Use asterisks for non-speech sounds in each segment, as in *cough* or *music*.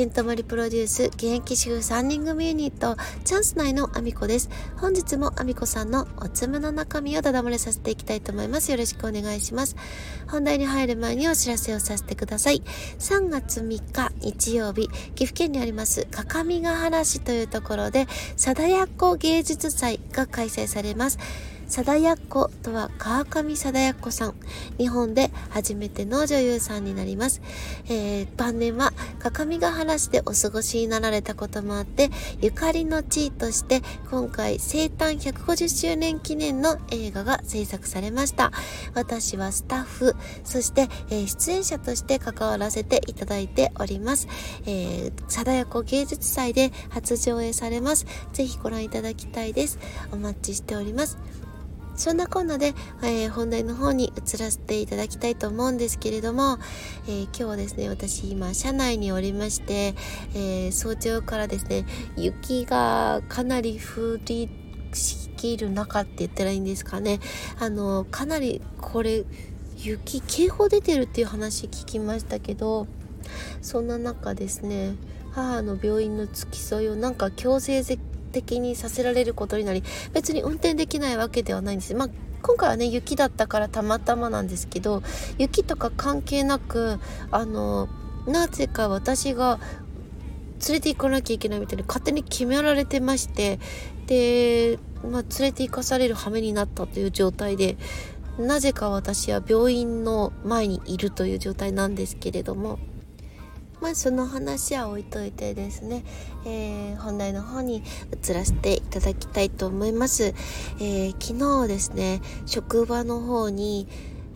ケントマリプロデュース現役主婦3人組ユニットチャンス内のアミコです。本日もアミコさんのおつむの中身をだだ漏れさせていきたいと思います。よろしくお願いします。本題に入る前にお知らせをさせてください。3月3日日曜日岐阜県にあります各務原市というところで貞奴芸術祭が開催されます。貞奴とは川上貞奴さん。日本で初めての女優さんになります。えー、晩年は各務原市でお過ごしになられたこともあって、ゆかりの地位として今回生誕150周年記念の映画が制作されました。私はスタッフ、そして、えー、出演者として関わらせていただいております。えー、貞奴芸術祭で初上映されます。ぜひご覧いただきたいです。お待ちしております。そんなこんなで、えー、本題の方に移らせていただきたいと思うんですけれども、えー、今日はですね、私今車内におりまして、え、早朝からですね、雪がかなり降りしきる中って言ったらいいんですかね。あの、かなりこれ、雪警報出てるっていう話聞きましたけど、そんな中ですね、母の病院の付き添いをなんか強制的にさせられることになり別に運転できないわけではないんです。まあ今回はね雪だったからたまたまなんですけど雪とか関係なくあのなぜか私が連れて行かなきゃいけないみたいに勝手に決められてましてで、まあ、連れて行かされる羽目になったという状態でなぜか私は病院の前にいるという状態なんですけれどもまあその話は置いといてですね、えー、本題の方に移らせていただきたいと思います。えー、昨日ですね、職場の方に、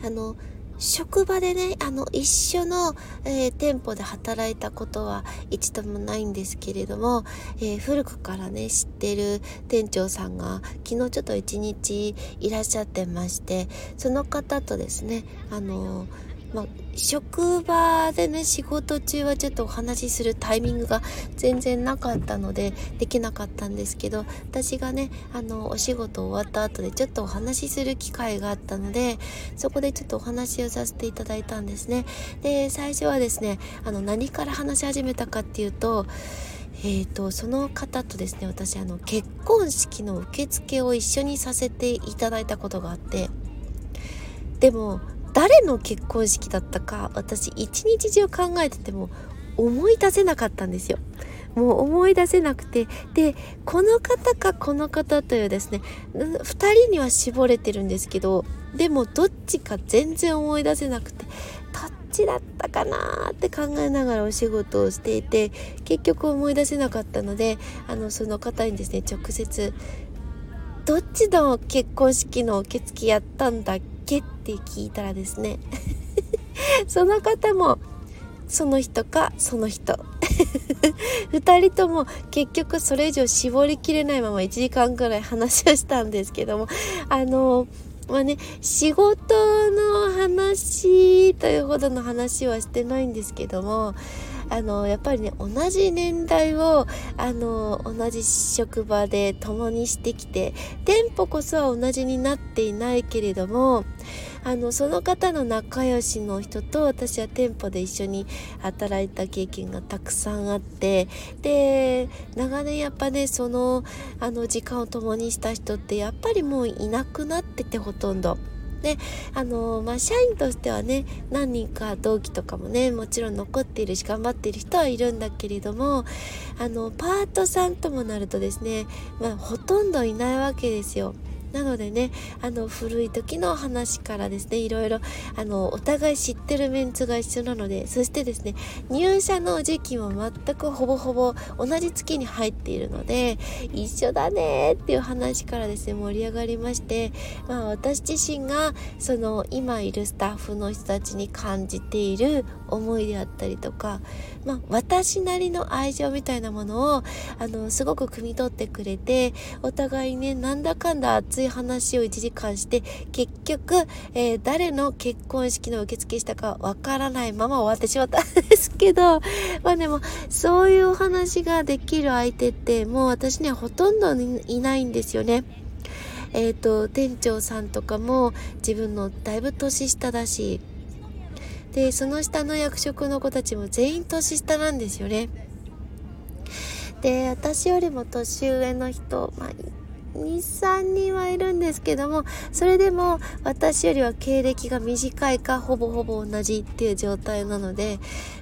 あの、職場でね、あの、一緒の、えー、店舗で働いたことは一度もないんですけれども、えー、古くからね、知ってる店長さんが昨日ちょっと一日いらっしゃってまして、その方とですね、あのーまあ、職場でね仕事中はちょっとお話しするタイミングが全然なかったのでできなかったんですけど私がねあのお仕事終わった後でちょっとお話しする機会があったのでそこでちょっとお話をさせていただいたんですね。で最初はですねあの何から話し始めたかっていうとえーと、その方とですね私あの結婚式の受付を一緒にさせていただいたことがあってでも誰の結婚式だったか私一日中考えてても思い出せなかったんですよ。もう思い出せなくてでこの方かこの方というですね2人には絞れてるんですけどでもどっちか全然思い出せなくてどっちだったかなって考えながらお仕事をしていて結局思い出せなかったのであのその方にですね直接「どっちの結婚式の受付やったんだっけって聞いたらですね *laughs* その方もその人かその人。*laughs* 2人とも結局それ以上絞りきれないまま1時間ぐらい話をしたんですけどもあのまあね仕事の話というほどの話はしてないんですけどもあのやっぱりね同じ年代をあの同じ職場で共にしてきて店舗こそは同じになっていないけれどもあのその方の仲良しの人と私は店舗で一緒に働いた経験がたくさんあってで長年やっぱねそのあの時間を共にした人ってやっぱりもういなくなっててほとんど。であのまあ社員としてはね何人か同期とかもねもちろん残っているし頑張っている人はいるんだけれどもあのパートさんともなるとですね、まあ、ほとんどいないわけですよ。なのでねあの古い時の話からですねいろいろあのお互い知ってるメンツが一緒なのでそしてですね入社の時期も全くほぼほぼ同じ月に入っているので一緒だねっていう話からですね盛り上がりまして、まあ、私自身がその今いるスタッフの人たちに感じている思いであったりとか、まあ、私なりの愛情みたいなものをあのすごく汲み取ってくれてお互いねなんだかんだ熱い話を1時間して結局、えー、誰の結婚式の受付したかわからないまま終わってしまったんですけどまあでもそういうお話ができる相手ってもう私にはほとんどいないんですよね。えっ、ー、と店長さんとかも自分のだいぶ年下だしでその下の役職の子たちも全員年下なんですよね。で私よりも年上の人、まあ、23人はいるんですけどもそれでも私よりは経歴が短いかほぼほぼ同じっていう状態なので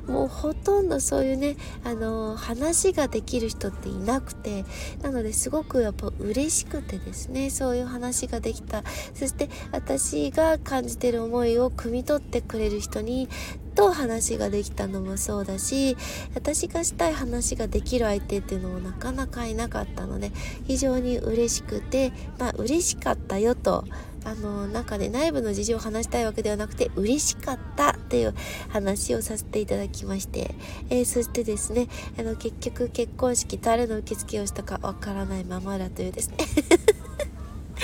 もうほとんどそういうねあの話ができる人っていなくてなのですごくやっぱ嬉しくてですねそういう話ができた。そして私が感じてる思いを汲み取ってくれる人にと話ができたのもそうだし私がしたい話ができる相手っていうのもなかなかいなかったので非常に嬉しくてまあ嬉しかったよとあの中で内部の事情を話したいわけではなくて嬉しかったっていう話をさせていただきまして、えー、そしてですねあの結局結婚式誰の受付をしたかわからないままだというですね。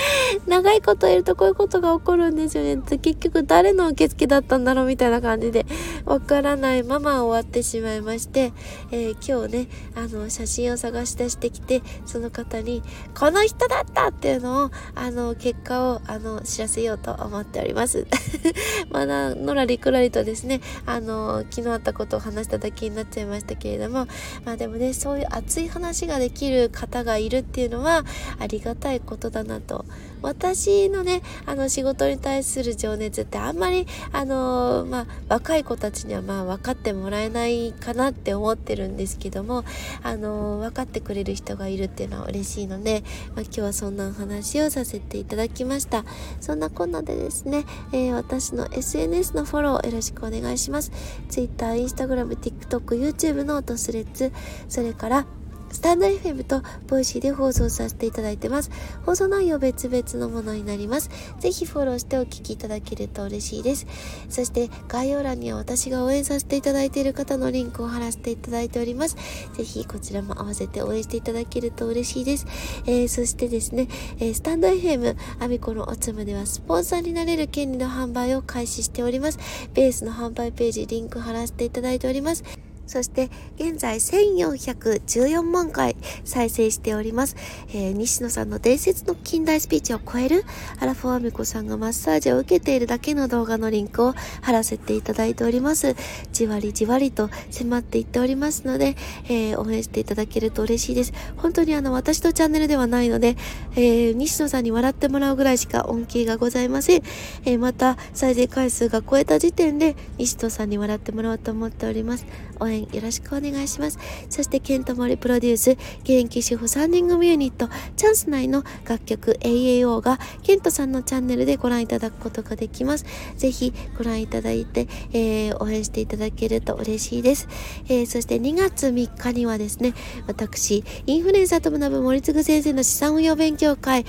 *laughs* 長いこといるとこういうことが起こるんですよね。結局誰の受付だったんだろうみたいな感じで、わからないまま終わってしまいまして、えー、今日ね、あの、写真を探し出してきて、その方に、この人だったっていうのを、あの、結果を、あの、知らせようと思っております。*laughs* まだ、のらりくらりとですね、あの、昨日あったことを話しただけになっちゃいましたけれども、まあでもね、そういう熱い話ができる方がいるっていうのは、ありがたいことだなと私のねあの仕事に対する情熱ってあんまりあのまあ若い子たちにはまあ分かってもらえないかなって思ってるんですけどもあの分かってくれる人がいるっていうのは嬉しいので、まあ、今日はそんなお話をさせていただきました。そんなこんなでですね、えー、私の SNS のフォローよろしくお願いします。Twitter、Instagram、TikTok、YouTube のトスレッツそれからスタンド FM とボイシーで放送させていただいてます。放送内容別々のものになります。ぜひフォローしてお聞きいただけると嬉しいです。そして概要欄には私が応援させていただいている方のリンクを貼らせていただいております。ぜひこちらも合わせて応援していただけると嬉しいです。えー、そしてですね、えー、スタンド FM、アミコのおつむではスポンサーになれる権利の販売を開始しております。ベースの販売ページ、リンク貼らせていただいております。そして現在1414万回再生しております。えー、西野さんの伝説の近代スピーチを超えるアラフォーアミコさんがマッサージを受けているだけの動画のリンクを貼らせていただいております。じわりじわりと迫っていっておりますので、えー、応援していただけると嬉しいです。本当にあの私のチャンネルではないので、えー、西野さんに笑ってもらうぐらいしか恩恵がございません。えー、また再生回数が超えた時点で西野さんに笑ってもらおうと思っております。応援援よろしくお願いします。そして、ケントモリプロデュース、現役主婦3人組ユニット、チャンス内の楽曲 AAO が、ケントさんのチャンネルでご覧いただくことができます。ぜひご覧いただいて、えー、応援していただけると嬉しいです。えー、そして2月3日にはですね、私、インフルエンサーと学ぶ森次先生の資産運用勉強会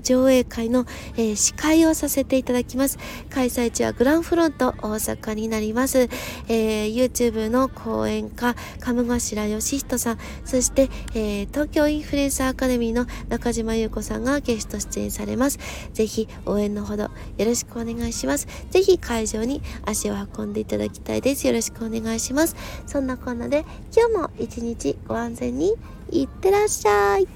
上映会の、えー、司会をさせていただきます。開催地はグランフロント大阪になります。えー、YouTube の講講演家、鴨頭義人さん、そして、えー、東京インフルエンサーアカデミーの中島優子さんがゲスト出演されます。ぜひ応援のほどよろしくお願いします。ぜひ会場に足を運んでいただきたいです。よろしくお願いします。そんなこんなで今日も一日ご安全にいってらっしゃい。